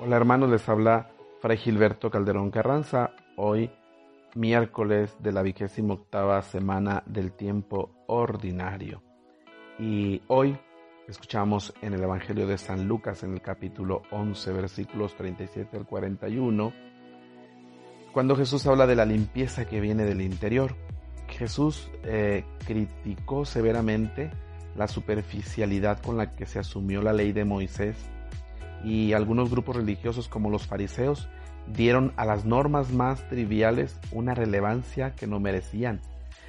Hola hermanos, les habla Fray Gilberto Calderón Carranza. Hoy, miércoles de la vigésima octava semana del tiempo ordinario. Y hoy escuchamos en el Evangelio de San Lucas, en el capítulo 11, versículos 37 al 41, cuando Jesús habla de la limpieza que viene del interior. Jesús eh, criticó severamente la superficialidad con la que se asumió la ley de Moisés y algunos grupos religiosos como los fariseos dieron a las normas más triviales una relevancia que no merecían.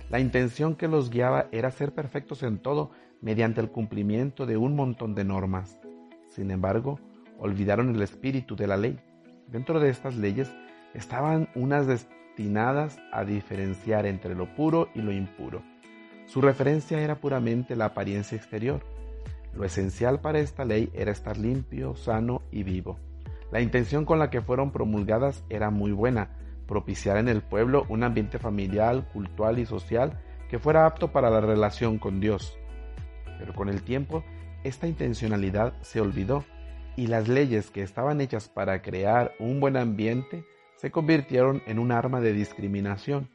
La intención que los guiaba era ser perfectos en todo mediante el cumplimiento de un montón de normas. Sin embargo, olvidaron el espíritu de la ley. Dentro de estas leyes estaban unas destinadas a diferenciar entre lo puro y lo impuro. Su referencia era puramente la apariencia exterior, lo esencial para esta ley era estar limpio, sano y vivo. La intención con la que fueron promulgadas era muy buena, propiciar en el pueblo un ambiente familiar, cultural y social que fuera apto para la relación con Dios. Pero con el tiempo, esta intencionalidad se olvidó y las leyes que estaban hechas para crear un buen ambiente se convirtieron en un arma de discriminación.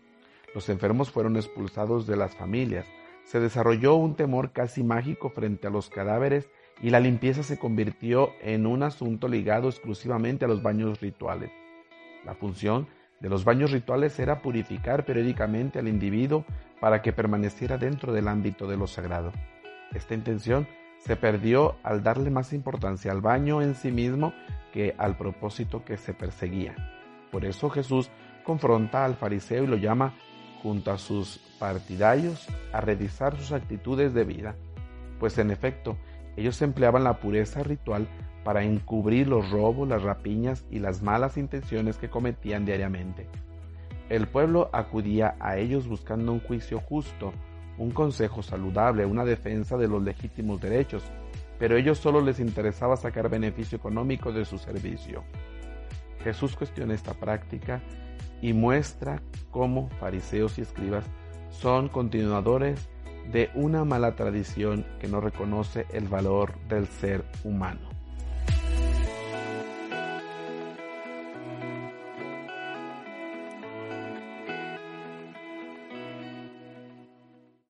Los enfermos fueron expulsados de las familias, se desarrolló un temor casi mágico frente a los cadáveres y la limpieza se convirtió en un asunto ligado exclusivamente a los baños rituales. La función de los baños rituales era purificar periódicamente al individuo para que permaneciera dentro del ámbito de lo sagrado. Esta intención se perdió al darle más importancia al baño en sí mismo que al propósito que se perseguía. Por eso Jesús confronta al fariseo y lo llama junto a sus partidarios a revisar sus actitudes de vida, pues en efecto ellos empleaban la pureza ritual para encubrir los robos, las rapiñas y las malas intenciones que cometían diariamente. El pueblo acudía a ellos buscando un juicio justo, un consejo saludable, una defensa de los legítimos derechos, pero a ellos solo les interesaba sacar beneficio económico de su servicio. Jesús cuestiona esta práctica y muestra cómo fariseos y escribas son continuadores de una mala tradición que no reconoce el valor del ser humano.